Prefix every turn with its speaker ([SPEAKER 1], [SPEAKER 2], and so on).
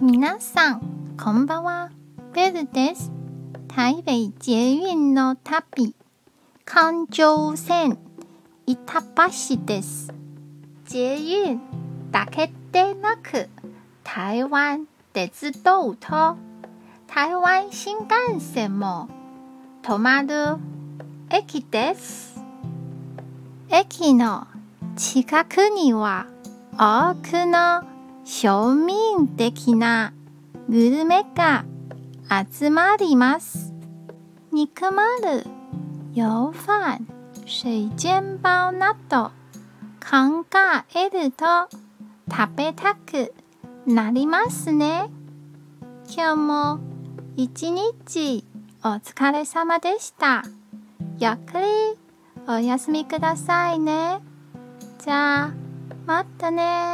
[SPEAKER 1] 皆さん、こんばんは。ベルです。台北捷運の旅、環状線、板橋です。捷運だけでなく、台湾鉄道と台湾新幹線も止まる駅です。駅の近くには多くの庶民的なグルメが集まります。肉まる、油飯、水煎包など考えると食べたくなりますね。今日も一日お疲れ様でした。ゆっくりお休みくださいね。じゃあ、またね